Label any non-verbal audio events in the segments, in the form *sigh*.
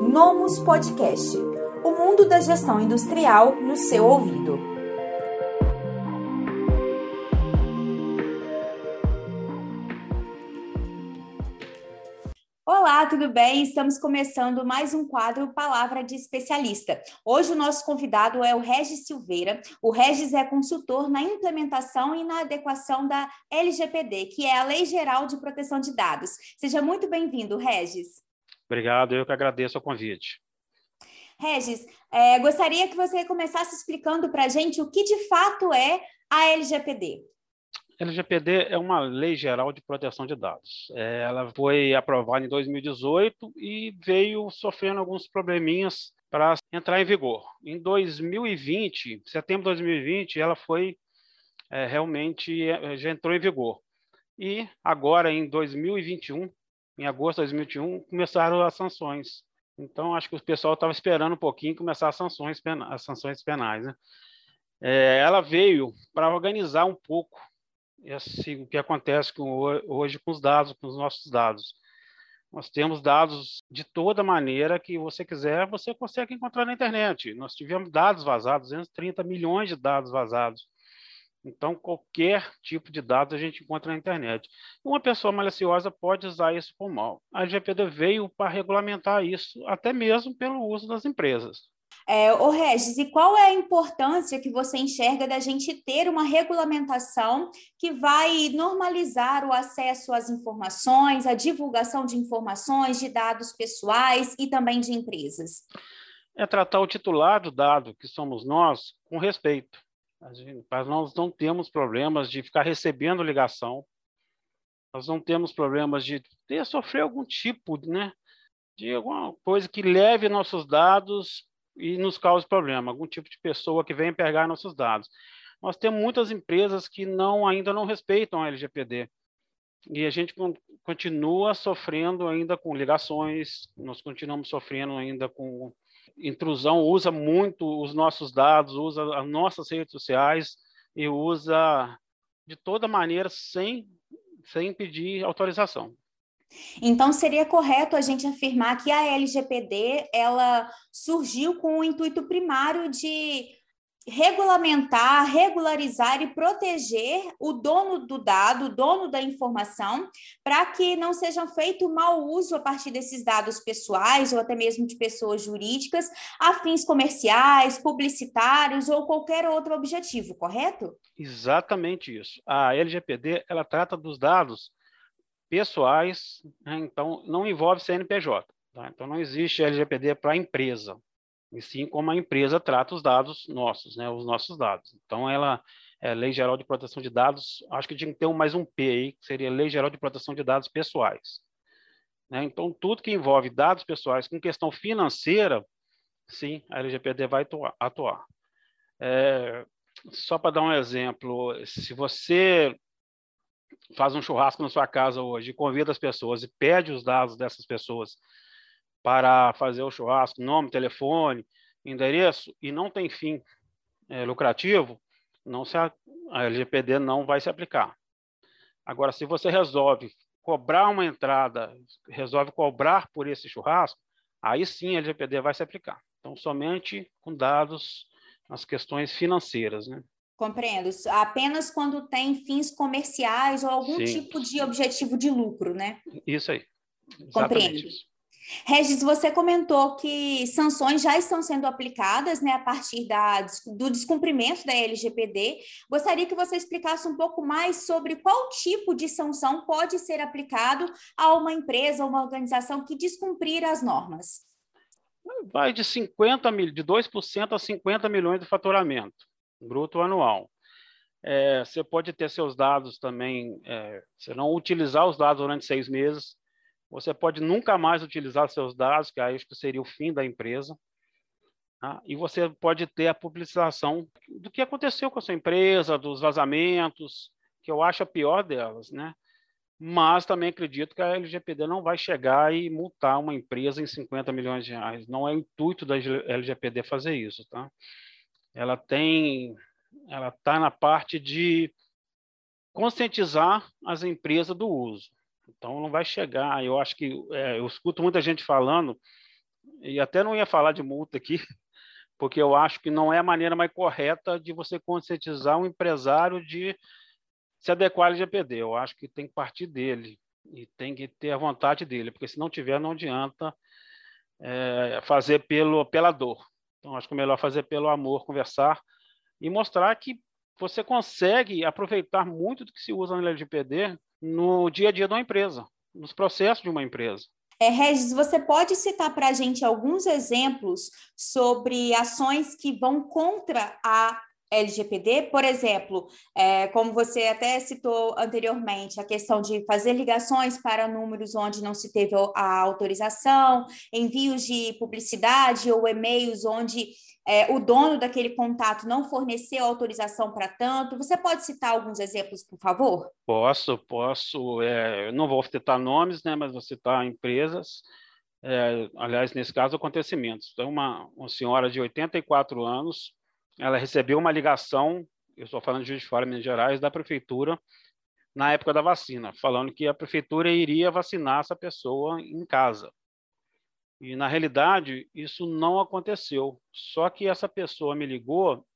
Nomus Podcast o mundo da gestão industrial no seu ouvido. Olá, tudo bem? Estamos começando mais um quadro Palavra de Especialista. Hoje o nosso convidado é o Regis Silveira. O Regis é consultor na implementação e na adequação da LGPD, que é a Lei Geral de Proteção de Dados. Seja muito bem-vindo, Regis. Obrigado, eu que agradeço o convite. Regis, é, gostaria que você começasse explicando para a gente o que de fato é a LGPD. LGPD é uma lei geral de proteção de dados. É, ela foi aprovada em 2018 e veio sofrendo alguns probleminhas para entrar em vigor. Em 2020, setembro de 2020, ela foi é, realmente é, já entrou em vigor. E agora, em 2021, em agosto de 2021, começaram as sanções então, acho que o pessoal estava esperando um pouquinho começar as sanções, as sanções penais. Né? É, ela veio para organizar um pouco esse, o que acontece com, hoje com os dados, com os nossos dados. Nós temos dados de toda maneira que você quiser, você consegue encontrar na internet. Nós tivemos dados vazados, 230 milhões de dados vazados. Então, qualquer tipo de dados a gente encontra na internet. Uma pessoa maliciosa pode usar isso por mal. A LGPD veio para regulamentar isso, até mesmo pelo uso das empresas. É, ô Regis, e qual é a importância que você enxerga da gente ter uma regulamentação que vai normalizar o acesso às informações, a divulgação de informações, de dados pessoais e também de empresas? É tratar o titular do dado, que somos nós, com respeito mas nós não temos problemas de ficar recebendo ligação, nós não temos problemas de ter, sofrer algum tipo né, de alguma coisa que leve nossos dados e nos cause problema, algum tipo de pessoa que venha pegar nossos dados. Nós temos muitas empresas que não ainda não respeitam a LGPD. E a gente continua sofrendo ainda com ligações, nós continuamos sofrendo ainda com intrusão usa muito os nossos dados, usa as nossas redes sociais e usa de toda maneira sem, sem pedir autorização. Então seria correto a gente afirmar que a LGPD ela surgiu com o intuito primário de regulamentar, regularizar e proteger o dono do dado, o dono da informação, para que não sejam feito mau uso a partir desses dados pessoais ou até mesmo de pessoas jurídicas a fins comerciais, publicitários ou qualquer outro objetivo, correto? Exatamente isso. A LGPD ela trata dos dados pessoais, né? então não envolve CNPJ. Tá? Então não existe LGPD para empresa e sim como a empresa trata os dados nossos, né, os nossos dados. Então, ela é Lei Geral de Proteção de Dados, acho que tinha que ter um, mais um P aí, que seria Lei Geral de Proteção de Dados Pessoais. Né? Então, tudo que envolve dados pessoais com questão financeira, sim, a LGPD vai atuar. É, só para dar um exemplo, se você faz um churrasco na sua casa hoje, convida as pessoas e pede os dados dessas pessoas para fazer o churrasco, nome, telefone, endereço, e não tem fim é, lucrativo, não se a, a LGPD não vai se aplicar. Agora, se você resolve cobrar uma entrada, resolve cobrar por esse churrasco, aí sim a LGPD vai se aplicar. Então, somente com dados nas questões financeiras, né? Compreendo. Apenas quando tem fins comerciais ou algum sim. tipo de objetivo de lucro, né? Isso aí. Compreendo. Isso. Regis, você comentou que sanções já estão sendo aplicadas né, a partir da, do descumprimento da LGPD. Gostaria que você explicasse um pouco mais sobre qual tipo de sanção pode ser aplicado a uma empresa ou uma organização que descumprir as normas. Vai de 50 mil, de 2% a 50 milhões de faturamento bruto anual. É, você pode ter seus dados também, é, você não utilizar os dados durante seis meses, você pode nunca mais utilizar seus dados, que aí acho que seria o fim da empresa. Tá? E você pode ter a publicização do que aconteceu com a sua empresa, dos vazamentos, que eu acho a pior delas, né? Mas também acredito que a LGPD não vai chegar e multar uma empresa em 50 milhões de reais. Não é o intuito da LGPD fazer isso, tá? Ela tem, ela está na parte de conscientizar as empresas do uso. Então não vai chegar. Eu acho que é, eu escuto muita gente falando e até não ia falar de multa aqui, *laughs* porque eu acho que não é a maneira mais correta de você conscientizar um empresário de se adequar ao LGPD. Eu acho que tem que partir dele e tem que ter a vontade dele, porque se não tiver, não adianta é, fazer pelo, pela dor. Então, acho que é melhor fazer pelo amor, conversar e mostrar que você consegue aproveitar muito do que se usa no LGPD no dia a dia de uma empresa, nos processos de uma empresa. É, Regis, você pode citar para a gente alguns exemplos sobre ações que vão contra a LGPD, por exemplo, é, como você até citou anteriormente, a questão de fazer ligações para números onde não se teve a autorização, envios de publicidade ou e-mails onde é, o dono daquele contato não forneceu autorização para tanto. Você pode citar alguns exemplos, por favor? Posso, posso. É, não vou citar nomes, né, mas vou citar empresas. É, aliás, nesse caso, acontecimentos. Então, uma, uma senhora de 84 anos, ela recebeu uma ligação, eu estou falando de Juiz de Fora, Minas Gerais, da prefeitura, na época da vacina, falando que a prefeitura iria vacinar essa pessoa em casa. E, na realidade, isso não aconteceu. Só que essa pessoa me ligou,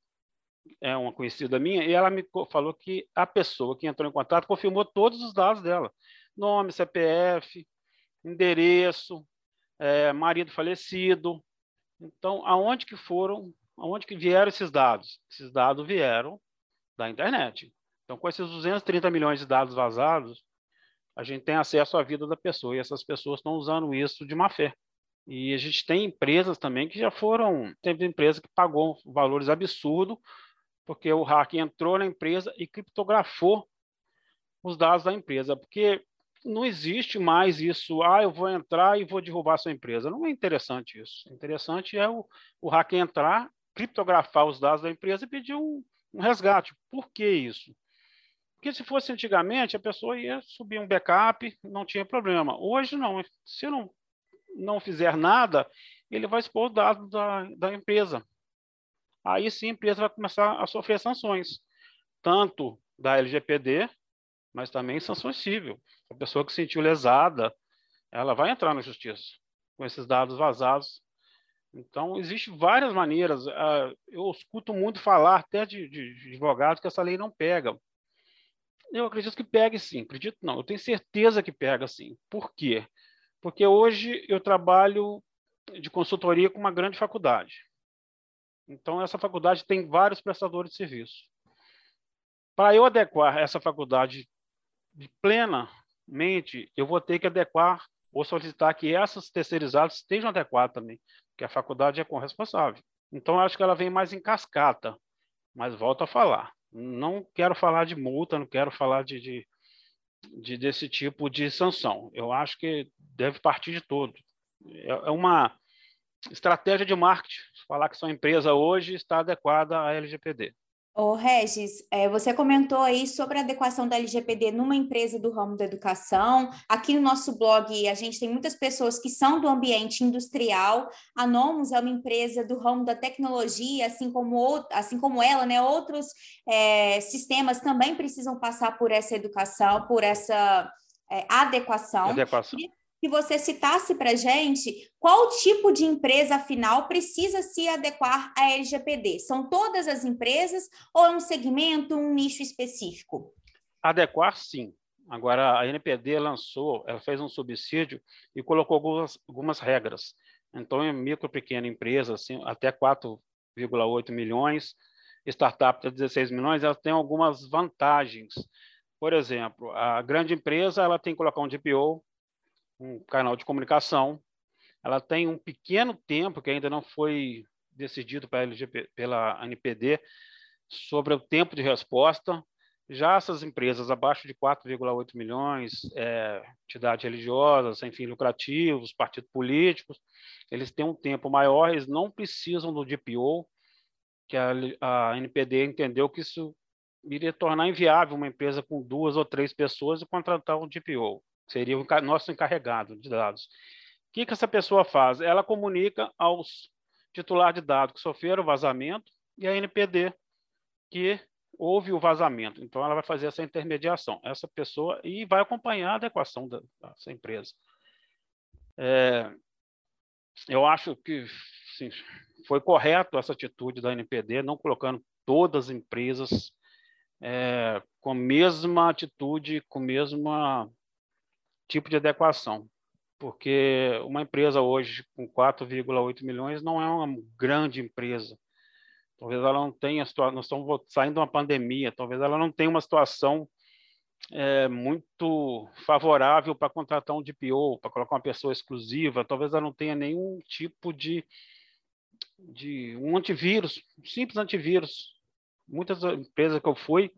é uma conhecida minha, e ela me falou que a pessoa que entrou em contato confirmou todos os dados dela: nome, CPF, endereço, é, marido falecido. Então, aonde que foram, aonde que vieram esses dados? Esses dados vieram da internet. Então, com esses 230 milhões de dados vazados, a gente tem acesso à vida da pessoa e essas pessoas estão usando isso de má fé. E a gente tem empresas também que já foram. Teve empresa que pagou valores absurdos, porque o hacker entrou na empresa e criptografou os dados da empresa. Porque não existe mais isso, ah, eu vou entrar e vou derrubar a sua empresa. Não é interessante isso. Interessante é o, o hacker entrar, criptografar os dados da empresa e pedir um, um resgate. Por que isso? Porque se fosse antigamente, a pessoa ia subir um backup, não tinha problema. Hoje não. Se não não fizer nada, ele vai expor os dados da, da empresa. Aí sim a empresa vai começar a sofrer sanções, tanto da LGPD, mas também sanções civil. A pessoa que se sentiu lesada, ela vai entrar na justiça com esses dados vazados. Então, existem várias maneiras. Ah, eu escuto muito falar, até de, de, de advogados, que essa lei não pega. Eu acredito que pegue sim, acredito não, eu tenho certeza que pega sim. Por quê? Porque hoje eu trabalho de consultoria com uma grande faculdade. Então, essa faculdade tem vários prestadores de serviço. Para eu adequar essa faculdade de plenamente, eu vou ter que adequar ou solicitar que essas terceirizadas estejam adequadas também, porque a faculdade é corresponsável. Então, acho que ela vem mais em cascata, mas volto a falar. Não quero falar de multa, não quero falar de, de de, desse tipo de sanção. Eu acho que deve partir de todo. É, é uma estratégia de marketing falar que sua empresa hoje está adequada à LGPD. Ô, Regis, é, você comentou aí sobre a adequação da LGPD numa empresa do ramo da educação. Aqui no nosso blog, a gente tem muitas pessoas que são do ambiente industrial. A Nomus é uma empresa do ramo da tecnologia, assim como, assim como ela, né? Outros é, sistemas também precisam passar por essa educação, por essa é, adequação. adequação que você citasse para gente qual tipo de empresa, afinal, precisa se adequar à LGPD. São todas as empresas ou é um segmento, um nicho específico? Adequar, sim. Agora, a NPD lançou, ela fez um subsídio e colocou algumas, algumas regras. Então, em micro, pequena empresa, assim, até 4,8 milhões, startup de 16 milhões, ela tem algumas vantagens. Por exemplo, a grande empresa ela tem que colocar um DPO, um canal de comunicação. Ela tem um pequeno tempo que ainda não foi decidido pela, LGP, pela NPD sobre o tempo de resposta. Já essas empresas abaixo de 4,8 milhões, é, entidades religiosas, sem lucrativos, partidos políticos, eles têm um tempo maior, eles não precisam do DPO, que a, a NPD entendeu que isso iria tornar inviável uma empresa com duas ou três pessoas e contratar um DPO seria o nosso encarregado de dados. O que, que essa pessoa faz? Ela comunica aos titulares de dados que sofreram vazamento e a NPD que houve o vazamento. Então, ela vai fazer essa intermediação, essa pessoa, e vai acompanhar a adequação da, dessa empresa. É, eu acho que sim, foi correto essa atitude da NPD, não colocando todas as empresas é, com a mesma atitude, com o mesmo tipo de adequação. Porque uma empresa hoje com 4,8 milhões não é uma grande empresa. Talvez ela não tenha, nós estamos saindo de uma pandemia, talvez ela não tenha uma situação é, muito favorável para contratar um DPO, para colocar uma pessoa exclusiva, talvez ela não tenha nenhum tipo de, de um antivírus, um simples antivírus. Muitas empresas que eu fui,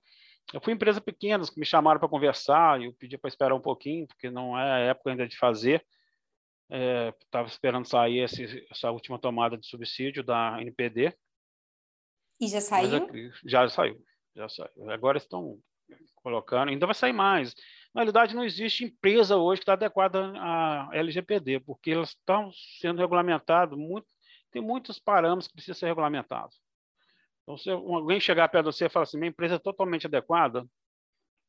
eu fui empresas pequenas que me chamaram para conversar, e eu pedi para esperar um pouquinho, porque não é a época ainda de fazer. Estava é, esperando sair esse, essa última tomada de subsídio da NPD. E já saiu? já saiu, já saiu. Agora estão colocando, ainda vai sair mais. Na realidade, não existe empresa hoje que está adequada à LGPD, porque elas estão sendo regulamentadas, muito, tem muitos parâmetros que precisam ser regulamentados. Então, se alguém chegar perto de você e falar assim, minha empresa é totalmente adequada,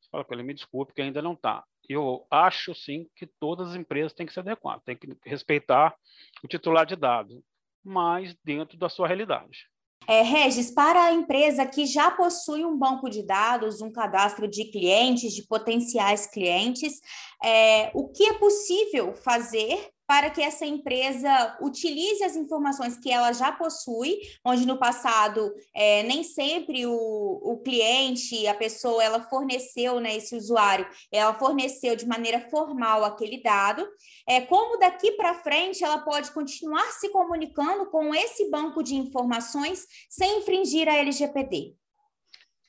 você fala com ele, me desculpe, que ainda não está. Eu acho, sim, que todas as empresas têm que ser adequadas, têm que respeitar o titular de dados, mas dentro da sua realidade. É, Regis, para a empresa que já possui um banco de dados, um cadastro de clientes, de potenciais clientes, é, o que é possível fazer para que essa empresa utilize as informações que ela já possui, onde no passado é, nem sempre o, o cliente, a pessoa, ela forneceu, né, esse usuário, ela forneceu de maneira formal aquele dado, é, como daqui para frente ela pode continuar se comunicando com esse banco de informações sem infringir a LGPD?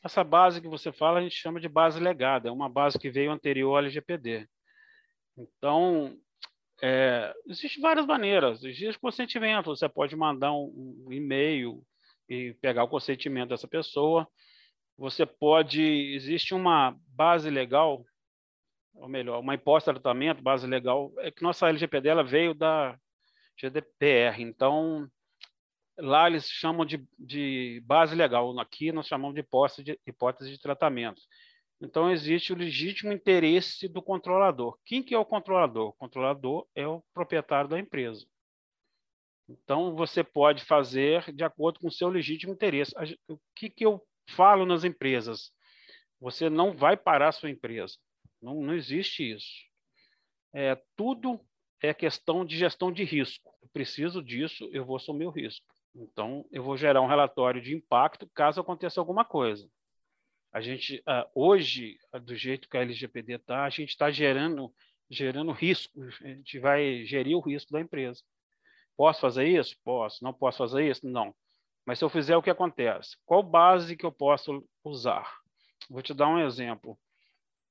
Essa base que você fala, a gente chama de base legada, é uma base que veio anterior à LGPD. Então, é, Existem várias maneiras. Existe consentimento. Você pode mandar um, um e-mail e pegar o consentimento dessa pessoa. Você pode. Existe uma base legal, ou melhor, uma hipótese de tratamento, base legal, é que nossa LGPD veio da GDPR. Então, lá eles chamam de, de base legal. Aqui nós chamamos de hipótese de, hipótese de tratamento. Então, existe o legítimo interesse do controlador. Quem que é o controlador? O controlador é o proprietário da empresa. Então, você pode fazer de acordo com o seu legítimo interesse. O que, que eu falo nas empresas? Você não vai parar a sua empresa. Não, não existe isso. É, tudo é questão de gestão de risco. Eu preciso disso, eu vou assumir o risco. Então, eu vou gerar um relatório de impacto caso aconteça alguma coisa. A gente, uh, hoje, do jeito que a LGPD está, a gente está gerando, gerando risco, a gente vai gerir o risco da empresa. Posso fazer isso? Posso. Não posso fazer isso? Não. Mas se eu fizer, o que acontece? Qual base que eu posso usar? Vou te dar um exemplo.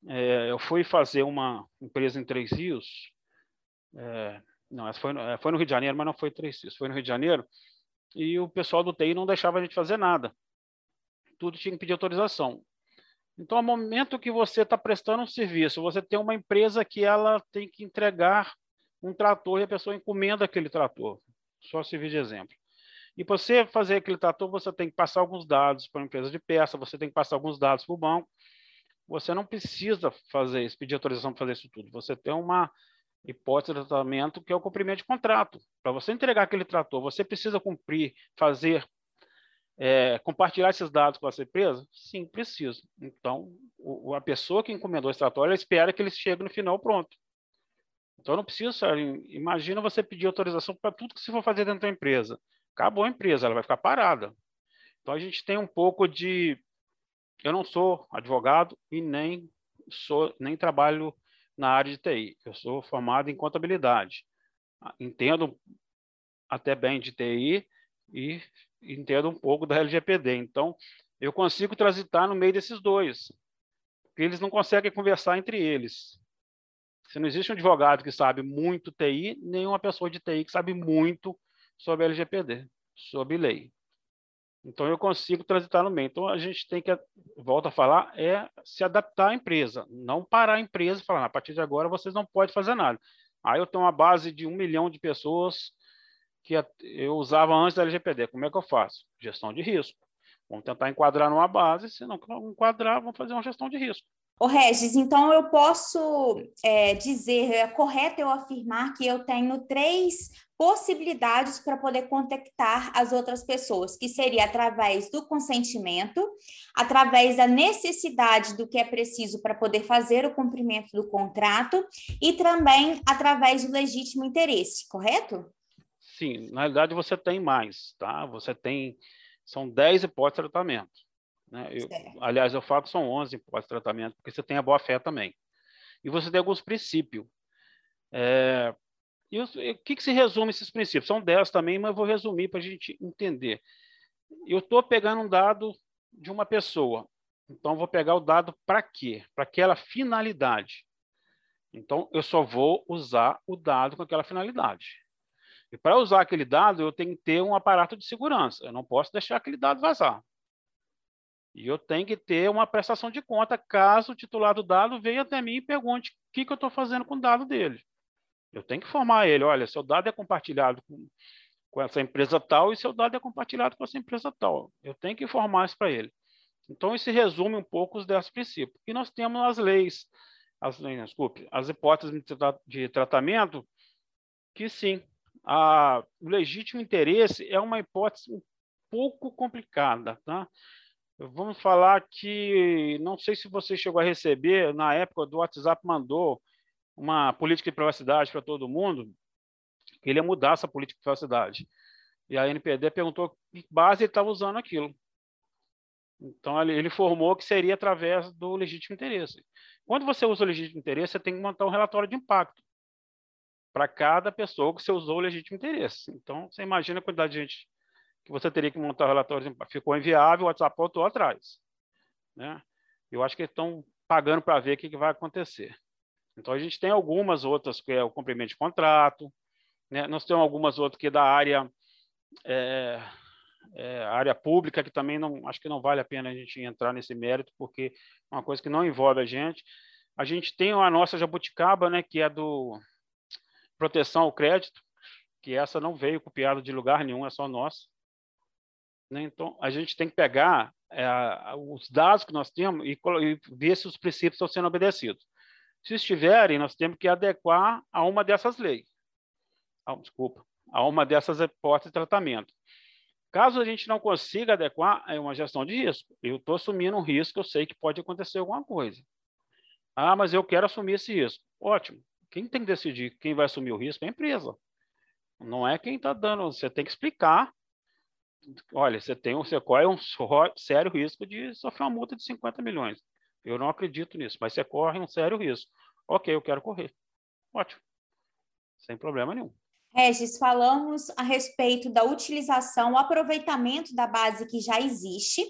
É, eu fui fazer uma empresa em Três Rios, é, não, foi, é, foi no Rio de Janeiro, mas não foi Três Rios, foi no Rio de Janeiro, e o pessoal do TI não deixava a gente fazer nada. Tudo tinha que pedir autorização. Então, ao momento que você está prestando um serviço, você tem uma empresa que ela tem que entregar um trator e a pessoa encomenda aquele trator. Só servir de exemplo. E você fazer aquele trator, você tem que passar alguns dados para a empresa de peça, você tem que passar alguns dados para o banco. Você não precisa fazer isso, pedir autorização para fazer isso tudo. Você tem uma hipótese de tratamento que é o cumprimento de contrato. Para você entregar aquele trator, você precisa cumprir, fazer é, compartilhar esses dados com essa empresa? Sim, preciso. Então, o, a pessoa que encomendou trator, ela espera que ele chegue no final pronto. Então, não precisa. Imagina você pedir autorização para tudo que você for fazer dentro da empresa. Acabou a empresa, ela vai ficar parada. Então, a gente tem um pouco de. Eu não sou advogado e nem sou nem trabalho na área de TI. Eu sou formado em contabilidade. Entendo até bem de TI e entendo um pouco da LGPD. Então, eu consigo transitar no meio desses dois, porque eles não conseguem conversar entre eles. Se não existe um advogado que sabe muito TI, nem uma pessoa de TI que sabe muito sobre LGPD, sobre lei. Então, eu consigo transitar no meio. Então, a gente tem que, volta a falar, é se adaptar à empresa, não parar a empresa e falar, a partir de agora vocês não podem fazer nada. Aí eu tenho uma base de um milhão de pessoas que eu usava antes da LGPD. Como é que eu faço? Gestão de risco. Vamos tentar enquadrar numa base, se não enquadrar, vamos fazer uma gestão de risco. Ô Regis, então eu posso é, dizer, é correto eu afirmar que eu tenho três possibilidades para poder contactar as outras pessoas, que seria através do consentimento, através da necessidade do que é preciso para poder fazer o cumprimento do contrato e também através do legítimo interesse, correto? Sim, na realidade você tem mais, tá? Você tem, são 10 hipóteses de tratamento. Né? Eu, aliás, eu falo que são 11 hipóteses de tratamento, porque você tem a boa-fé também. E você tem alguns princípios. É, e o que, que se resume esses princípios? São 10 também, mas eu vou resumir para a gente entender. Eu estou pegando um dado de uma pessoa. Então, vou pegar o dado para quê? Para aquela finalidade. Então, eu só vou usar o dado com aquela finalidade. E para usar aquele dado, eu tenho que ter um aparato de segurança. Eu não posso deixar aquele dado vazar. E eu tenho que ter uma prestação de conta caso o titular do dado venha até mim e pergunte o que, que eu estou fazendo com o dado dele. Eu tenho que formar ele. Olha, seu dado é compartilhado com, com essa empresa tal e seu dado é compartilhado com essa empresa tal. Eu tenho que informar isso para ele. Então, isso resume um pouco os 10 princípios. E nós temos as leis, as, desculpe, as hipóteses de tratamento, que sim, o legítimo interesse é uma hipótese um pouco complicada. Tá? Vamos falar que, não sei se você chegou a receber, na época do WhatsApp mandou uma política de privacidade para todo mundo, que ele ia mudar essa política de privacidade. E a NPD perguntou que base ele estava usando aquilo. Então, ele formou que seria através do legítimo interesse. Quando você usa o legítimo interesse, você tem que montar um relatório de impacto para cada pessoa que você usou o legítimo interesse. Então, você imagina a quantidade de gente que você teria que montar relatório de impacto. Ficou inviável, o WhatsApp voltou atrás. Né? Eu acho que eles estão pagando para ver o que, que vai acontecer. Então, a gente tem algumas outras, que é o cumprimento de contrato, né? nós temos algumas outras que é da área, é, é, área pública, que também não, acho que não vale a pena a gente entrar nesse mérito, porque é uma coisa que não envolve a gente. A gente tem a nossa jabuticaba, né, que é do proteção ao crédito, que essa não veio copiada de lugar nenhum, é só nossa. Né? Então, a gente tem que pegar é, os dados que nós temos e, e ver se os princípios estão sendo obedecidos. Se estiverem, nós temos que adequar a uma dessas leis. Ah, desculpa, a uma dessas hipóteses de tratamento. Caso a gente não consiga adequar, é uma gestão de risco. Eu estou assumindo um risco, eu sei que pode acontecer alguma coisa. Ah, mas eu quero assumir esse risco. Ótimo. Quem tem que decidir quem vai assumir o risco é a empresa. Não é quem está dando. Você tem que explicar. Olha, você tem você corre um sério risco de sofrer uma multa de 50 milhões. Eu não acredito nisso, mas você corre um sério risco. Ok, eu quero correr. Ótimo. Sem problema nenhum. Regis, falamos a respeito da utilização, o aproveitamento da base que já existe,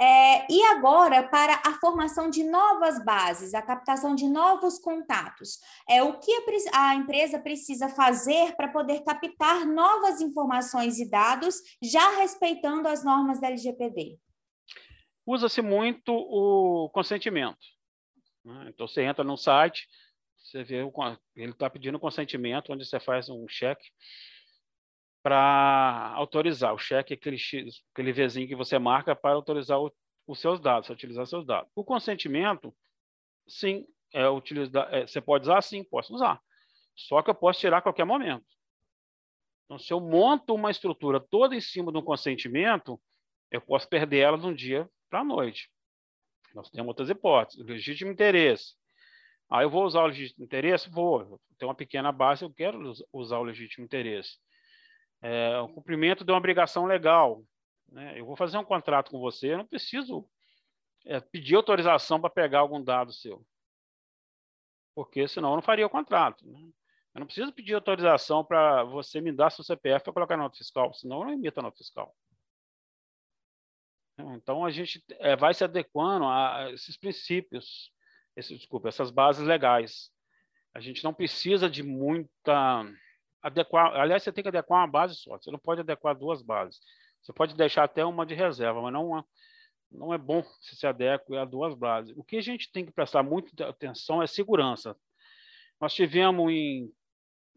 é, e agora para a formação de novas bases, a captação de novos contatos. É, o que a, a empresa precisa fazer para poder captar novas informações e dados, já respeitando as normas da LGPD? usa-se muito o consentimento. Né? Então, você entra no site, você vê, ele está pedindo consentimento, onde você faz um cheque para autorizar. O cheque é aquele, aquele Vzinho que você marca para autorizar o, os seus dados, utilizar seus dados. O consentimento, sim, é utilizar, é, você pode usar? Sim, posso usar. Só que eu posso tirar a qualquer momento. Então, se eu monto uma estrutura toda em cima um consentimento, eu posso perder ela de um dia para a noite. Nós temos outras hipóteses. Legítimo interesse. Aí eu vou usar o legítimo interesse? Vou. Tem uma pequena base, eu quero usar o legítimo interesse. É, o cumprimento de uma obrigação legal. Né? Eu vou fazer um contrato com você, eu não preciso é, pedir autorização para pegar algum dado seu. Porque senão eu não faria o contrato. Né? Eu não preciso pedir autorização para você me dar seu CPF para colocar na nota fiscal, senão eu não emito a nota fiscal. Então, a gente é, vai se adequando a esses princípios, esse, desculpa, essas bases legais. A gente não precisa de muita adequar. Aliás, você tem que adequar uma base só. Você não pode adequar duas bases. Você pode deixar até uma de reserva, mas não, não é bom se se adeque a duas bases. O que a gente tem que prestar muita atenção é segurança. Nós tivemos em,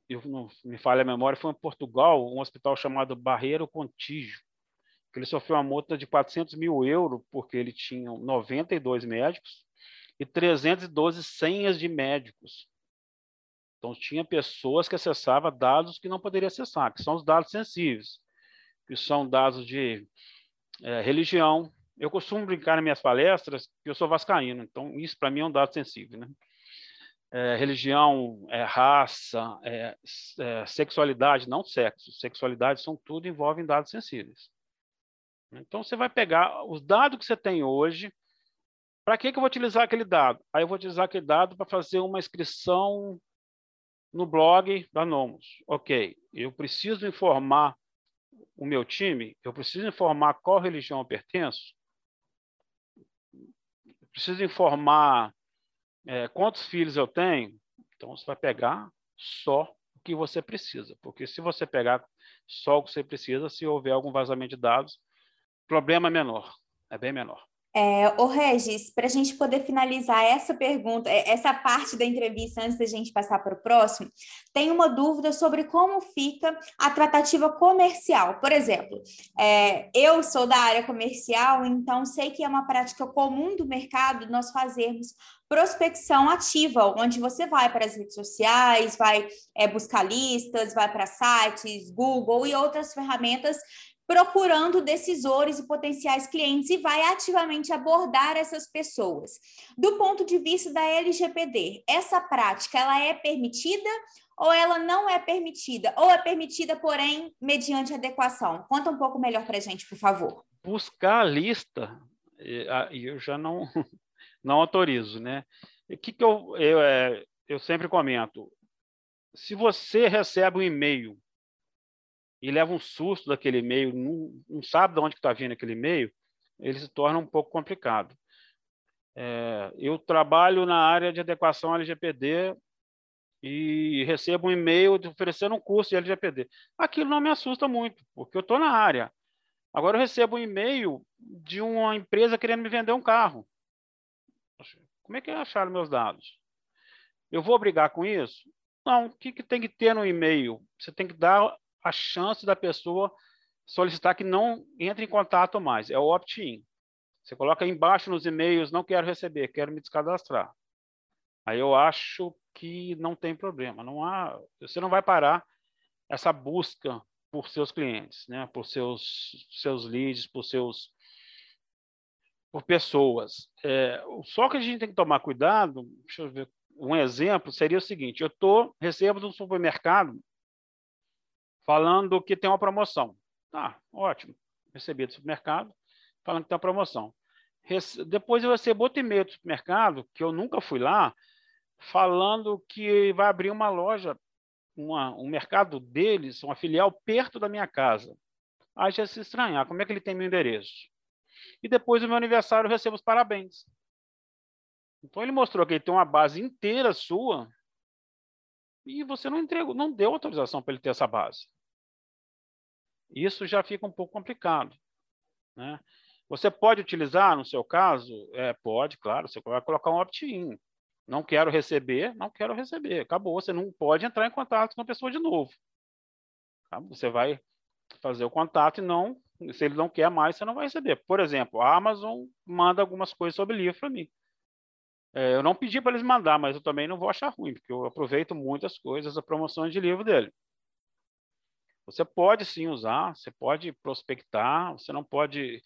eu não me falha a memória, foi em Portugal, um hospital chamado Barreiro Contígio ele sofreu uma multa de 400 mil euros porque ele tinha 92 médicos e 312 senhas de médicos. Então, tinha pessoas que acessavam dados que não poderiam acessar, que são os dados sensíveis, que são dados de é, religião. Eu costumo brincar nas minhas palestras que eu sou vascaíno, então isso para mim é um dado sensível. Né? É, religião, é, raça, é, é, sexualidade, não sexo. Sexualidade são tudo envolvem dados sensíveis. Então, você vai pegar os dados que você tem hoje, para que, que eu vou utilizar aquele dado? Aí eu vou utilizar aquele dado para fazer uma inscrição no blog da Nomos. Ok, eu preciso informar o meu time, eu preciso informar qual religião eu pertenço, eu preciso informar é, quantos filhos eu tenho. Então, você vai pegar só o que você precisa, porque se você pegar só o que você precisa, se houver algum vazamento de dados, problema menor, é bem menor. É, ô Regis, para a gente poder finalizar essa pergunta, é, essa parte da entrevista, antes da gente passar para o próximo, tem uma dúvida sobre como fica a tratativa comercial. Por exemplo, é, eu sou da área comercial, então sei que é uma prática comum do mercado nós fazermos prospecção ativa, onde você vai para as redes sociais, vai é, buscar listas, vai para sites, Google e outras ferramentas procurando decisores e potenciais clientes e vai ativamente abordar essas pessoas. Do ponto de vista da LGPD, essa prática ela é permitida ou ela não é permitida? Ou é permitida, porém, mediante adequação? Conta um pouco melhor para a gente, por favor. Buscar a lista, eu já não, *laughs* não autorizo, né? O que, que eu, eu, é, eu sempre comento? Se você recebe um e-mail e leva um susto daquele e-mail, não, não sabe de onde está vindo aquele e-mail, ele se torna um pouco complicado. É, eu trabalho na área de adequação LGPD e recebo um e-mail oferecendo um curso de LGPD. Aquilo não me assusta muito, porque eu estou na área. Agora eu recebo um e-mail de uma empresa querendo me vender um carro. Como é que acharam meus dados? Eu vou brigar com isso? Não. O que, que tem que ter no e-mail? Você tem que dar a chance da pessoa solicitar que não entre em contato mais. É o opt-in. Você coloca embaixo nos e-mails, não quero receber, quero me descadastrar. Aí eu acho que não tem problema. Não há, você não vai parar essa busca por seus clientes, né? por seus, seus leads, por seus por pessoas. É, só que a gente tem que tomar cuidado, deixa eu ver, um exemplo seria o seguinte, eu tô, recebo de um supermercado falando que tem uma promoção. Tá, ótimo. Recebi do supermercado falando que tem uma promoção. Rece... Depois eu recebo outro e-mail do supermercado, que eu nunca fui lá, falando que vai abrir uma loja, uma, um mercado deles, uma filial perto da minha casa. Aí já se estranhar, como é que ele tem meu endereço? E depois do meu aniversário eu recebo os parabéns. Então ele mostrou que ele tem uma base inteira sua e você não entregou, não deu autorização para ele ter essa base. Isso já fica um pouco complicado. Né? Você pode utilizar, no seu caso, é, pode, claro, você vai colocar um opt-in. Não quero receber, não quero receber. Acabou, você não pode entrar em contato com a pessoa de novo. Você vai fazer o contato e não, se ele não quer mais, você não vai receber. Por exemplo, a Amazon manda algumas coisas sobre livro para mim. É, eu não pedi para eles mandar, mas eu também não vou achar ruim, porque eu aproveito muitas coisas, as promoções de livro dele. Você pode sim usar, você pode prospectar, você não pode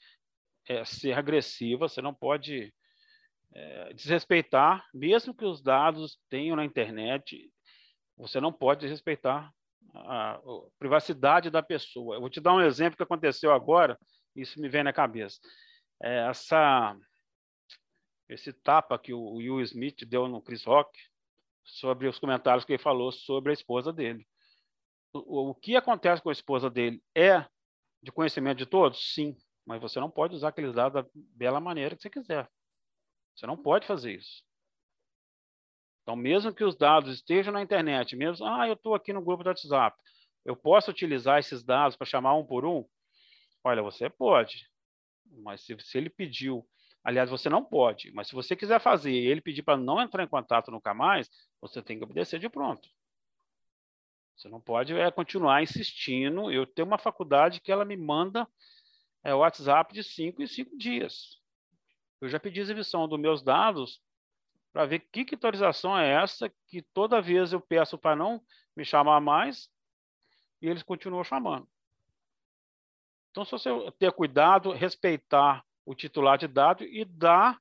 é, ser agressiva, você não pode é, desrespeitar, mesmo que os dados tenham na internet, você não pode desrespeitar a, a privacidade da pessoa. Eu vou te dar um exemplo que aconteceu agora, isso me vem na cabeça. É, essa, esse tapa que o Will Smith deu no Chris Rock sobre os comentários que ele falou sobre a esposa dele o, o que acontece com a esposa dele é de conhecimento de todos? Sim, mas você não pode usar aqueles dados da bela maneira que você quiser. Você não pode fazer isso. Então, mesmo que os dados estejam na internet, mesmo, ah, eu estou aqui no grupo do WhatsApp, eu posso utilizar esses dados para chamar um por um? Olha, você pode, mas se, se ele pediu, aliás, você não pode, mas se você quiser fazer e ele pedir para não entrar em contato nunca mais, você tem que obedecer de pronto. Você não pode é, continuar insistindo. Eu tenho uma faculdade que ela me manda é, WhatsApp de cinco em cinco dias. Eu já pedi exibição dos meus dados para ver que, que autorização é essa que toda vez eu peço para não me chamar mais e eles continuam chamando. Então, se você ter cuidado, respeitar o titular de dado e dar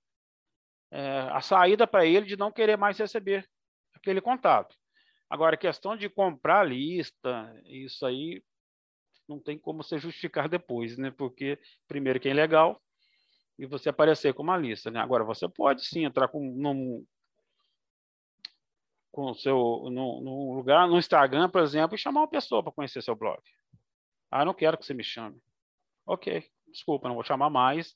é, a saída para ele de não querer mais receber aquele contato. Agora, questão de comprar lista, isso aí não tem como você justificar depois, né? Porque, primeiro, que é ilegal e você aparecer com uma lista, né? Agora, você pode sim entrar com, num, com seu, no, no lugar, no Instagram, por exemplo, e chamar uma pessoa para conhecer seu blog. Ah, não quero que você me chame. Ok, desculpa, não vou chamar mais,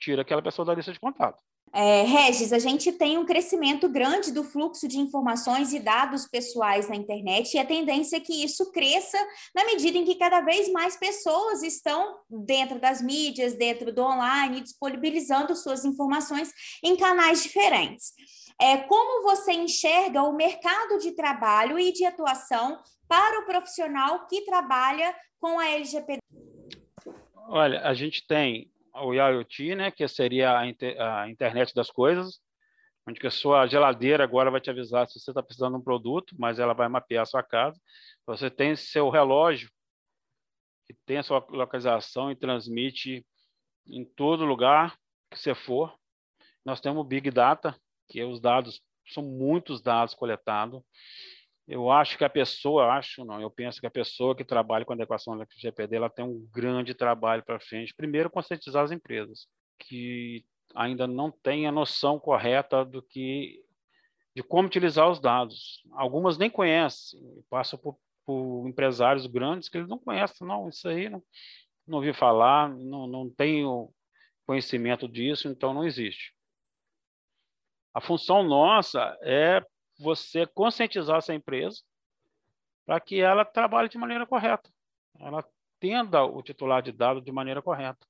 tira aquela pessoa da lista de contato. É, Regis, a gente tem um crescimento grande do fluxo de informações e dados pessoais na internet e a tendência é que isso cresça na medida em que cada vez mais pessoas estão dentro das mídias, dentro do online, disponibilizando suas informações em canais diferentes. É, como você enxerga o mercado de trabalho e de atuação para o profissional que trabalha com a LGPD? Olha, a gente tem o IoT, né, que seria a, inter, a, internet das coisas, onde a sua geladeira agora vai te avisar se você está precisando de um produto, mas ela vai mapear a sua casa. Você tem seu relógio, que tem a sua localização e transmite em todo lugar que você for. Nós temos o Big Data, que é os dados, são muitos dados coletados. Eu acho que a pessoa, acho não, eu penso que a pessoa que trabalha com adequação da GPD, ela tem um grande trabalho para frente. Primeiro, conscientizar as empresas que ainda não têm a noção correta do que de como utilizar os dados. Algumas nem conhecem, passam por, por empresários grandes que eles não conhecem, não, isso aí não, não ouvi falar, não, não tenho conhecimento disso, então não existe. A função nossa é você conscientizar essa empresa para que ela trabalhe de maneira correta. Ela atenda o titular de dados de maneira correta.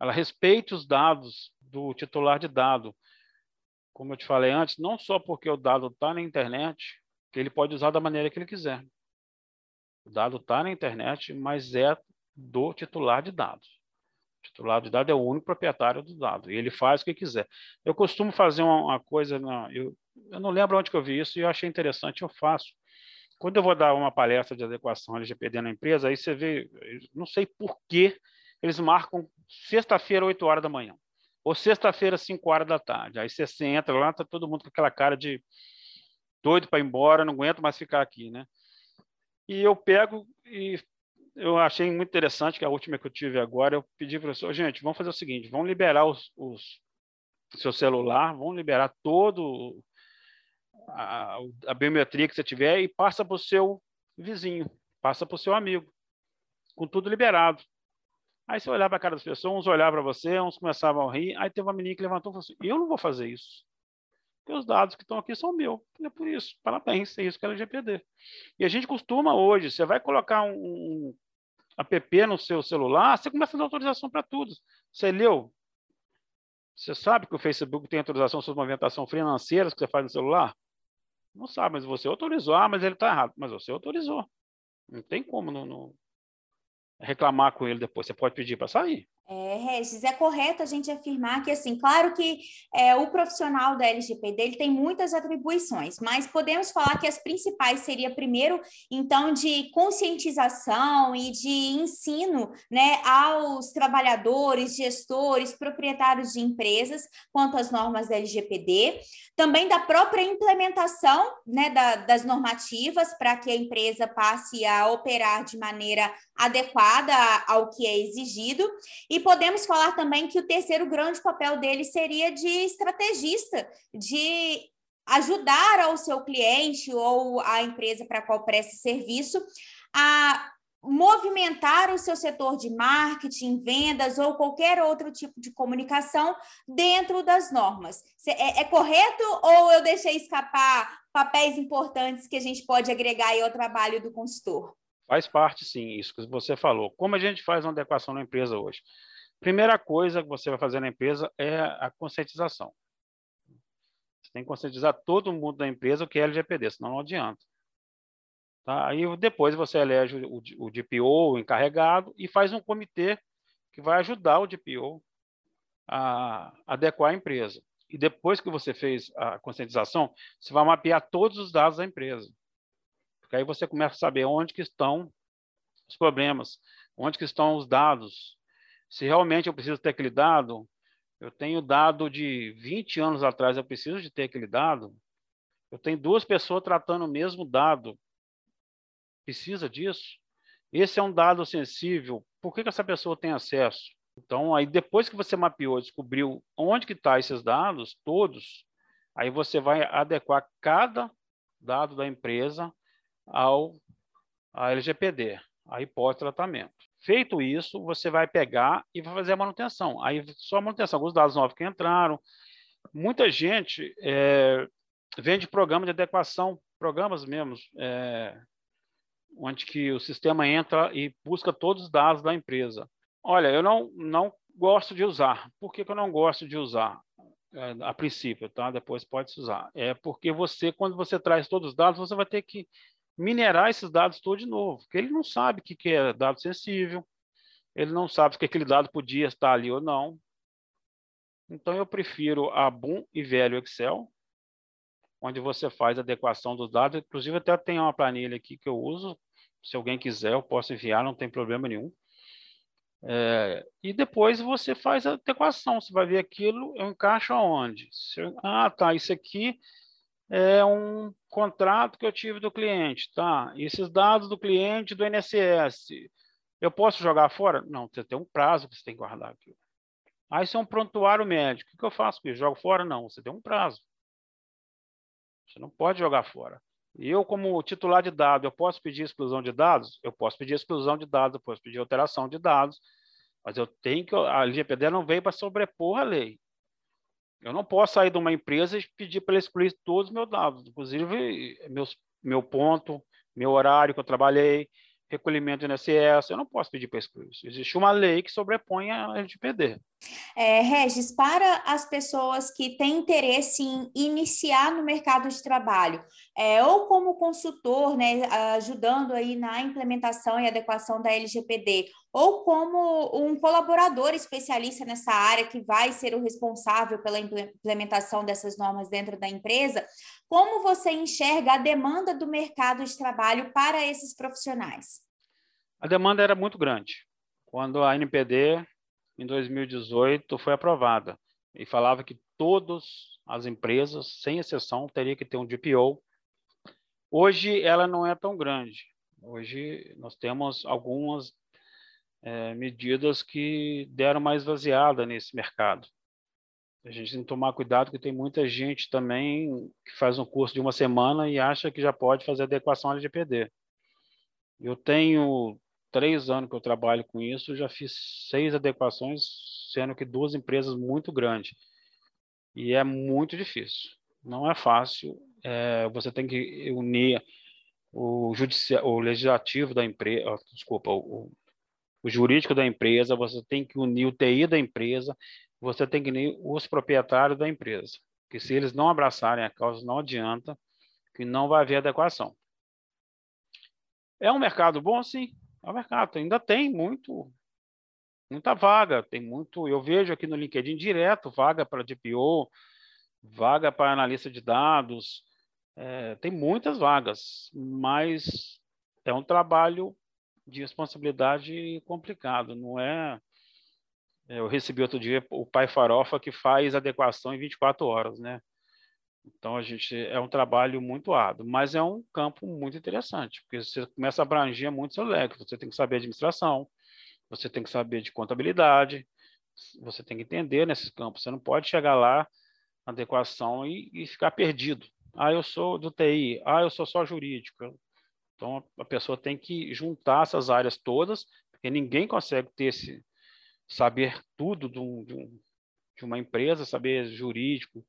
Ela respeite os dados do titular de dado. Como eu te falei antes, não só porque o dado está na internet, que ele pode usar da maneira que ele quiser. O dado está na internet, mas é do titular de dados. O titular de dado é o único proprietário do dado e ele faz o que quiser. Eu costumo fazer uma, uma coisa, eu, eu não lembro onde que eu vi isso e eu achei interessante, eu faço. Quando eu vou dar uma palestra de adequação LGPD na empresa, aí você vê, não sei por que eles marcam sexta-feira, 8 horas da manhã, ou sexta-feira, 5 horas da tarde. Aí você entra lá, tá todo mundo com aquela cara de doido para ir embora, não aguento mais ficar aqui, né? E eu pego e eu achei muito interessante que a última que eu tive agora, eu pedi para professor, gente, vamos fazer o seguinte, vamos liberar os, os seu celular, vamos liberar todo a, a biometria que você tiver e passa para o seu vizinho, passa para o seu amigo, com tudo liberado. Aí você olhava para a cara das pessoas, uns olhavam para você, uns começavam a rir, aí teve uma menina que levantou e falou assim, eu não vou fazer isso. Porque os dados que estão aqui são meus. É por isso, parabéns, é isso que é LGPD. E a gente costuma hoje, você vai colocar um, um app no seu celular, você começa a dar autorização para tudo. Você leu? Você sabe que o Facebook tem autorização sobre movimentação financeira que você faz no celular? Não sabe, mas você autorizou. Ah, mas ele está errado. Mas você autorizou. Não tem como não, não reclamar com ele depois. Você pode pedir para sair. É, Regis, é correto a gente afirmar que, assim, claro que é, o profissional da LGPD ele tem muitas atribuições, mas podemos falar que as principais seria, primeiro, então, de conscientização e de ensino né, aos trabalhadores, gestores, proprietários de empresas quanto às normas da LGPD, também da própria implementação né, da, das normativas para que a empresa passe a operar de maneira adequada ao que é exigido e podemos falar também que o terceiro grande papel dele seria de estrategista, de ajudar ao seu cliente ou a empresa para a qual presta serviço a movimentar o seu setor de marketing, vendas ou qualquer outro tipo de comunicação dentro das normas. É, é, correto ou eu deixei escapar papéis importantes que a gente pode agregar ao trabalho do consultor? Faz parte, sim, isso que você falou. Como a gente faz uma adequação na empresa hoje? Primeira coisa que você vai fazer na empresa é a conscientização. Você tem que conscientizar todo mundo da empresa o que é LGPD, senão não adianta. Tá? Aí depois você elege o, o DPO, o encarregado, e faz um comitê que vai ajudar o DPO a adequar a empresa. E depois que você fez a conscientização, você vai mapear todos os dados da empresa. Porque aí você começa a saber onde que estão os problemas, onde que estão os dados. Se realmente eu preciso ter aquele dado, eu tenho dado de 20 anos atrás, eu preciso de ter aquele dado. Eu tenho duas pessoas tratando o mesmo dado. Precisa disso? Esse é um dado sensível. Por que, que essa pessoa tem acesso? Então, aí depois que você mapeou, descobriu onde que estão tá esses dados, todos, aí você vai adequar cada dado da empresa ao a LGPD, a hipótese de tratamento. Feito isso, você vai pegar e vai fazer a manutenção. Aí só a manutenção, alguns dados novos que entraram. Muita gente é, vende programas de adequação, programas mesmo, é, onde que o sistema entra e busca todos os dados da empresa. Olha, eu não, não gosto de usar. Por que, que eu não gosto de usar? É, a princípio, tá? Depois pode se usar. É porque você, quando você traz todos os dados, você vai ter que minerar esses dados todos de novo, porque ele não sabe o que, que é dado sensível, ele não sabe se aquele dado podia estar ali ou não. Então, eu prefiro a bom e velho Excel, onde você faz adequação dos dados. Inclusive, até tem uma planilha aqui que eu uso. Se alguém quiser, eu posso enviar, não tem problema nenhum. É, e depois você faz a adequação. Você vai ver aquilo, eu encaixo aonde? Eu, ah, tá, isso aqui é um contrato que eu tive do cliente, tá? Esses dados do cliente do INSS, eu posso jogar fora? Não, você tem um prazo que você tem que guardar aqui. Ah, isso é um prontuário médico. O que eu faço com isso? Jogo fora? Não, você tem um prazo. Você não pode jogar fora. Eu, como titular de dados, eu posso pedir exclusão de dados? Eu posso pedir exclusão de dados, eu posso pedir alteração de dados, mas eu tenho que. A LGPD não veio para sobrepor a lei. Eu não posso sair de uma empresa e pedir para ele excluir todos os meus dados, inclusive meus, meu ponto, meu horário que eu trabalhei, recolhimento do INSS, eu não posso pedir para excluir isso. Existe uma lei que sobrepõe a LGPD. É, Regis, para as pessoas que têm interesse em iniciar no mercado de trabalho, é, ou como consultor, né, ajudando aí na implementação e adequação da LGPD, ou como um colaborador especialista nessa área que vai ser o responsável pela implementação dessas normas dentro da empresa, como você enxerga a demanda do mercado de trabalho para esses profissionais? A demanda era muito grande. Quando a NPD em 2018 foi aprovada e falava que todas as empresas, sem exceção, teriam que ter um DPO. Hoje ela não é tão grande. Hoje nós temos algumas é, medidas que deram mais vaziada nesse mercado. A gente tem que tomar cuidado que tem muita gente também que faz um curso de uma semana e acha que já pode fazer adequação à LGPD. Eu tenho três anos que eu trabalho com isso, já fiz seis adequações, sendo que duas empresas muito grandes. E é muito difícil. Não é fácil. É, você tem que unir o, o legislativo da empresa, desculpa, o, o jurídico da empresa, você tem que unir o TI da empresa, você tem que unir os proprietários da empresa. Porque se eles não abraçarem a causa, não adianta, que não vai haver adequação. É um mercado bom, sim, é o mercado. Ainda tem muito, muita vaga. Tem muito. Eu vejo aqui no LinkedIn direto vaga para DPO, vaga para analista de dados. É, tem muitas vagas, mas é um trabalho de responsabilidade complicado. Não é. É eu recebi outro dia o pai farofa que faz adequação em 24 horas, né? Então a gente é um trabalho muito árduo, mas é um campo muito interessante, porque você começa a abranger muito seu leque. Você tem que saber administração, você tem que saber de contabilidade, você tem que entender nesses campos. Você não pode chegar lá na adequação e, e ficar perdido. Ah, eu sou do TI. Ah, eu sou só jurídico. Então a pessoa tem que juntar essas áreas todas, porque ninguém consegue ter esse saber tudo de, um, de, um, de uma empresa, saber jurídico,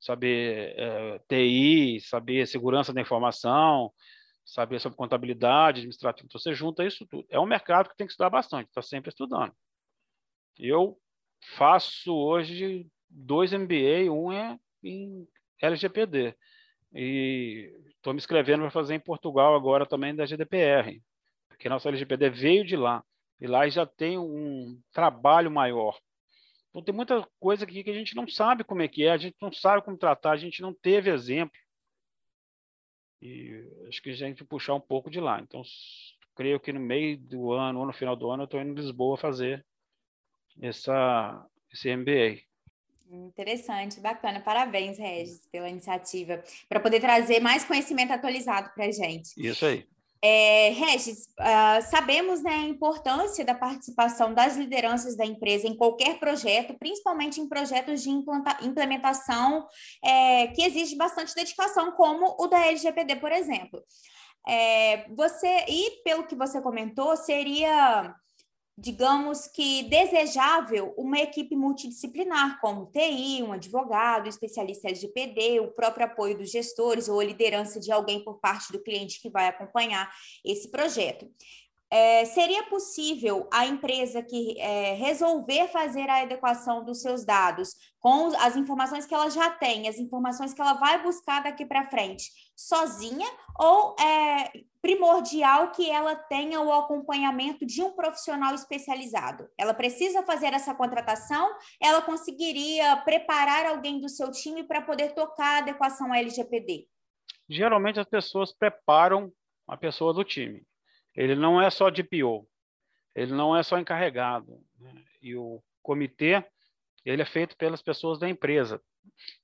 saber é, TI, saber segurança da informação, saber sobre contabilidade, administrativo. Então, você junta isso tudo. É um mercado que tem que estudar bastante, está sempre estudando. Eu faço hoje dois MBA, um é em LGPD. E estou me inscrevendo para fazer em Portugal agora também da GDPR, porque nossa LGPD veio de lá. E lá já tem um trabalho maior Então, tem muita coisa aqui que a gente não sabe como é que é, a gente não sabe como tratar, a gente não teve exemplo. E acho que a gente puxar um pouco de lá. Então, creio que no meio do ano ou no final do ano eu estou indo em Lisboa fazer essa, esse MBA. Interessante, bacana. Parabéns, Regis, pela iniciativa, para poder trazer mais conhecimento atualizado para a gente. Isso aí. É, Regis, uh, sabemos né, a importância da participação das lideranças da empresa em qualquer projeto, principalmente em projetos de implementação é, que exige bastante dedicação, como o da LGPD, por exemplo. É, você, e pelo que você comentou, seria digamos que desejável uma equipe multidisciplinar, como TI, um advogado, especialista LGPD, o próprio apoio dos gestores ou a liderança de alguém por parte do cliente que vai acompanhar esse projeto. É, seria possível a empresa que é, resolver fazer a adequação dos seus dados com as informações que ela já tem, as informações que ela vai buscar daqui para frente, sozinha, ou é primordial que ela tenha o acompanhamento de um profissional especializado? Ela precisa fazer essa contratação? Ela conseguiria preparar alguém do seu time para poder tocar a adequação à LGPD? Geralmente as pessoas preparam a pessoa do time ele não é só DPO, ele não é só encarregado. Né? E o comitê, ele é feito pelas pessoas da empresa.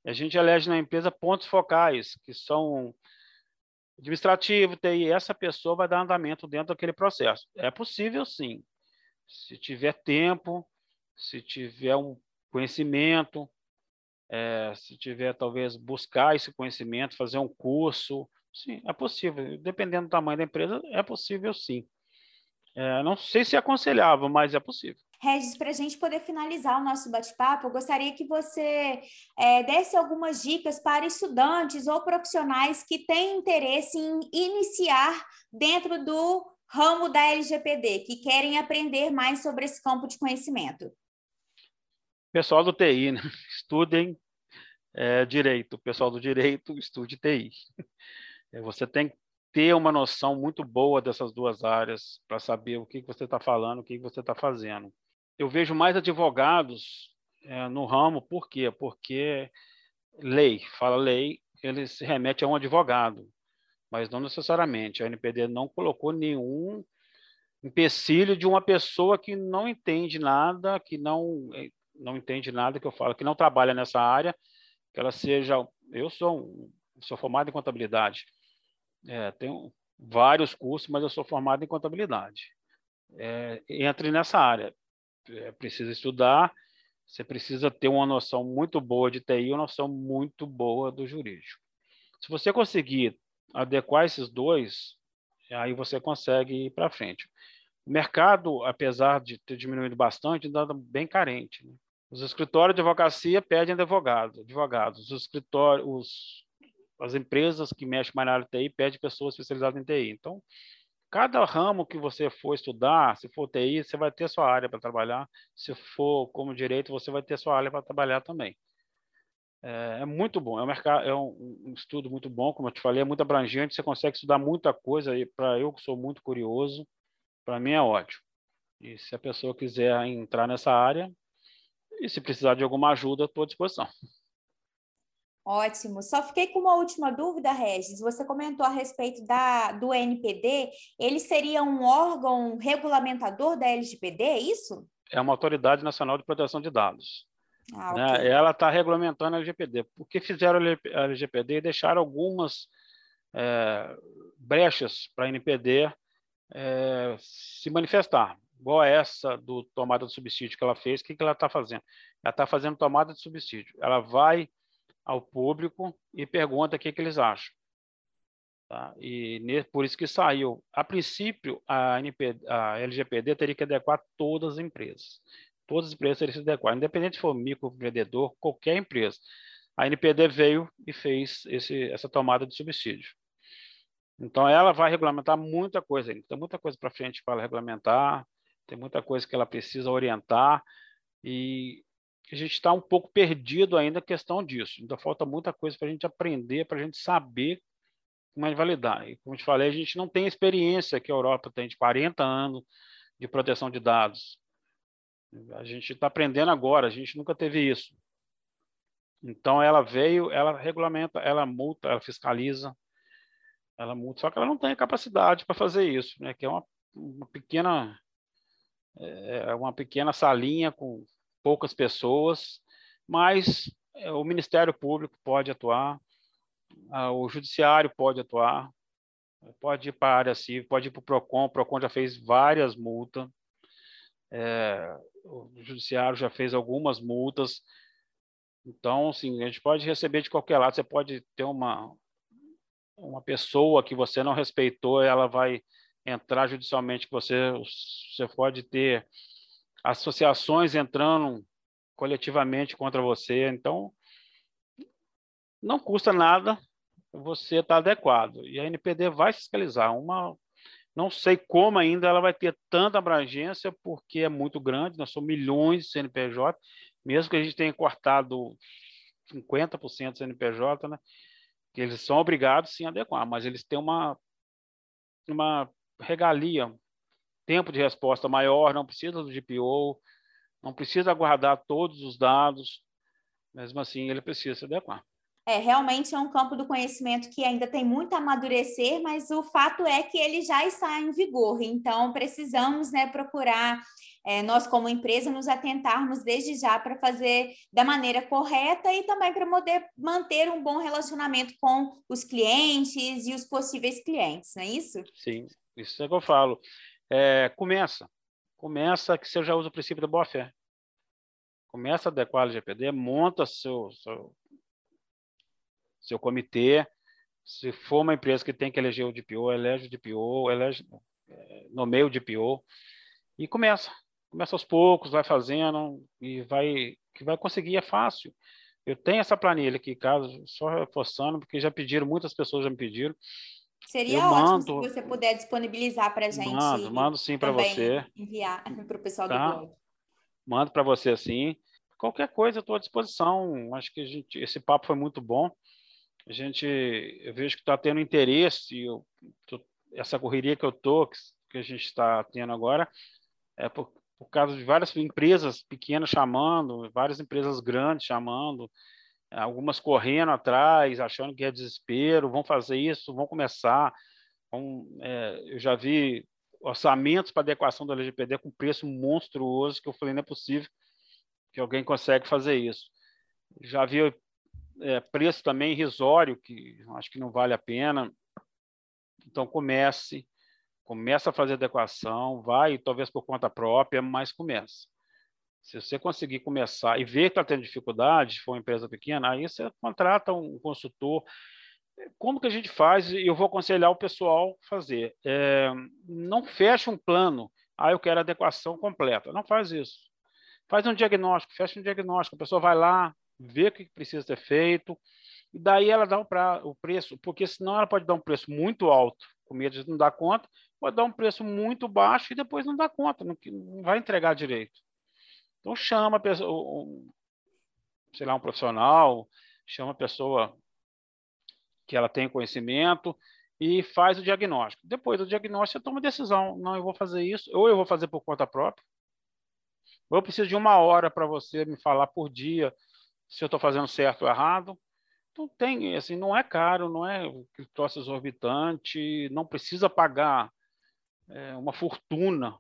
A gente elege na empresa pontos focais, que são administrativo, TI, essa pessoa vai dar andamento dentro daquele processo. É possível, sim. Se tiver tempo, se tiver um conhecimento, é, se tiver talvez buscar esse conhecimento, fazer um curso, Sim, é possível. Dependendo do tamanho da empresa, é possível sim. É, não sei se é aconselhável, mas é possível. Regis, para a gente poder finalizar o nosso bate-papo, eu gostaria que você é, desse algumas dicas para estudantes ou profissionais que têm interesse em iniciar dentro do ramo da LGPD, que querem aprender mais sobre esse campo de conhecimento. Pessoal do TI, né? *laughs* estudem é, direito. Pessoal do direito, estude TI. É, você tem que ter uma noção muito boa dessas duas áreas para saber o que, você está falando, o que você está fazendo. Eu vejo mais advogados é, no ramo, por quê? Porque lei, fala lei, ele se remete a um advogado, mas não necessariamente. A NPD não colocou nenhum empecilho de uma pessoa que não entende nada, que não é, não entende nada que eu falo, que não trabalha nessa área, que ela seja. Eu sou sou formado em contabilidade. É, tenho vários cursos, mas eu sou formado em contabilidade. É, entre nessa área. É, precisa estudar, você precisa ter uma noção muito boa de TI uma noção muito boa do jurídico. Se você conseguir adequar esses dois, aí você consegue ir para frente. O mercado, apesar de ter diminuído bastante, ainda está bem carente. Né? Os escritórios de advocacia pedem advogados, advogados. Os escritórios, os as empresas que mexem mais na área de TI pedem pessoas especializadas em TI. Então, cada ramo que você for estudar, se for TI, você vai ter sua área para trabalhar. Se for como direito, você vai ter sua área para trabalhar também. É, é, muito bom, é um, mercado, é um, um, estudo muito bom, como eu te falei, é muito abrangente, você consegue estudar muita coisa. E para eu que sou muito curioso, para mim é ótimo. E se a pessoa quiser entrar nessa área, e se precisar de alguma ajuda, estou à disposição. Ótimo. Só fiquei com uma última dúvida, Regis. Você comentou a respeito da, do NPD. Ele seria um órgão regulamentador da LGPD, é isso? É uma autoridade nacional de proteção de dados. Ah, né? okay. Ela está regulamentando a LGPD. Porque fizeram a LGPD e deixaram algumas é, brechas para a NPD é, se manifestar. Igual essa do tomada de subsídio que ela fez, o que, que ela está fazendo? Ela está fazendo tomada de subsídio. Ela vai ao público e pergunta o que, que eles acham. Tá? E por isso que saiu. A princípio, a, a LGPD teria que adequar todas as empresas. Todas as empresas teriam que adequar, independente se for microempreendedor, qualquer empresa. A NPD veio e fez esse, essa tomada de subsídio. Então, ela vai regulamentar muita coisa ainda. Tem muita coisa para frente para regulamentar, tem muita coisa que ela precisa orientar. E a gente está um pouco perdido ainda a questão disso. Ainda falta muita coisa para a gente aprender, para a gente saber como é validar. E como eu te falei, a gente não tem experiência que a Europa tem de 40 anos de proteção de dados. A gente está aprendendo agora, a gente nunca teve isso. Então ela veio, ela regulamenta, ela multa, ela fiscaliza, ela multa, só que ela não tem capacidade para fazer isso, né? Que é uma, uma pequena é, é uma pequena salinha com poucas pessoas, mas é, o Ministério Público pode atuar, o Judiciário pode atuar, pode ir para a área civil, pode ir para o PROCON, o PROCON já fez várias multas, é, o Judiciário já fez algumas multas, então, assim, a gente pode receber de qualquer lado, você pode ter uma, uma pessoa que você não respeitou, ela vai entrar judicialmente, você, você pode ter associações entrando coletivamente contra você. Então, não custa nada você estar tá adequado. E a NPD vai fiscalizar. Uma, não sei como ainda ela vai ter tanta abrangência, porque é muito grande, nós somos milhões de CNPJ, mesmo que a gente tenha cortado 50% do CNPJ, né? que eles são obrigados sim a adequar, mas eles têm uma, uma regalia, tempo de resposta maior, não precisa do GPO, não precisa guardar todos os dados, mesmo assim ele precisa se adequar. É, realmente é um campo do conhecimento que ainda tem muito a amadurecer, mas o fato é que ele já está em vigor, então precisamos né, procurar, é, nós como empresa, nos atentarmos desde já para fazer da maneira correta e também para poder manter um bom relacionamento com os clientes e os possíveis clientes, não é isso? Sim, isso é o que eu falo. É, começa, começa que você já usa o princípio da boa-fé. Começa a adequar o LGPD, monta seu, seu seu comitê. Se for uma empresa que tem que eleger o DPO, elege o DPO, elege, é, nomeia o DPO e começa. Começa aos poucos, vai fazendo e vai que vai conseguir, é fácil. Eu tenho essa planilha aqui, caso, só reforçando, porque já pediram, muitas pessoas já me pediram. Seria eu ótimo mando, se você puder disponibilizar para a gente. Mando, mando sim para você. Enviar *laughs* para o pessoal tá? do blog. Mando para você assim. Qualquer coisa, estou à disposição. Acho que a gente, esse papo foi muito bom a gente, eu vejo que está tendo interesse, eu, tô, essa correria que eu tô, que, que a gente está tendo agora, é por, por causa de várias empresas pequenas chamando, várias empresas grandes chamando, algumas correndo atrás, achando que é desespero, vão fazer isso, vão começar. Vão, é, eu já vi orçamentos para adequação do LGPD com preço monstruoso, que eu falei, não é possível que alguém consegue fazer isso. Já vi é, preço também irrisório, que acho que não vale a pena. Então, comece, comece a fazer adequação, vai, talvez por conta própria, mas comece. Se você conseguir começar e ver que está tendo dificuldade, se for uma empresa pequena, aí você contrata um consultor. Como que a gente faz? Eu vou aconselhar o pessoal fazer. É, não feche um plano. Ah, eu quero adequação completa. Não faz isso. Faz um diagnóstico, fecha um diagnóstico. A pessoa vai lá, ver o que precisa ser feito, e daí ela dá o, pra, o preço, porque senão ela pode dar um preço muito alto, com medo de não dar conta, pode dar um preço muito baixo e depois não dá conta, não, não vai entregar direito. Então chama pessoa, sei lá, um profissional, chama a pessoa que ela tem conhecimento e faz o diagnóstico. Depois do diagnóstico, você toma a decisão. Não, eu vou fazer isso, ou eu vou fazer por conta própria, ou eu preciso de uma hora para você me falar por dia se eu estou fazendo certo ou errado. Então tem, assim, não é caro, não é troço exorbitante, não precisa pagar é, uma fortuna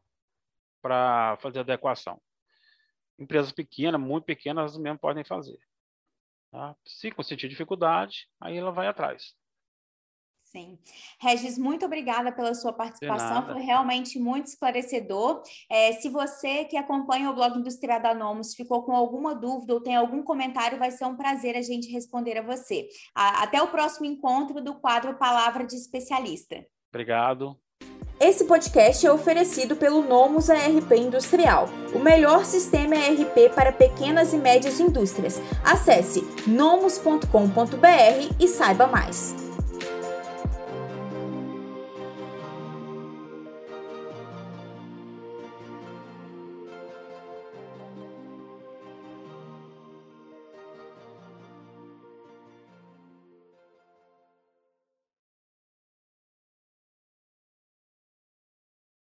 para fazer adequação. Empresas pequenas, muito pequenas, mesmo podem fazer. Tá? Se sentir dificuldade, aí ela vai atrás. Sim. Regis, muito obrigada pela sua participação, foi realmente muito esclarecedor. É, se você que acompanha o blog Industrial da ficou com alguma dúvida ou tem algum comentário, vai ser um prazer a gente responder a você. A, até o próximo encontro do quadro Palavra de Especialista. Obrigado. Esse podcast é oferecido pelo Nomos ARP Industrial, o melhor sistema ARP para pequenas e médias indústrias. Acesse nomos.com.br e saiba mais.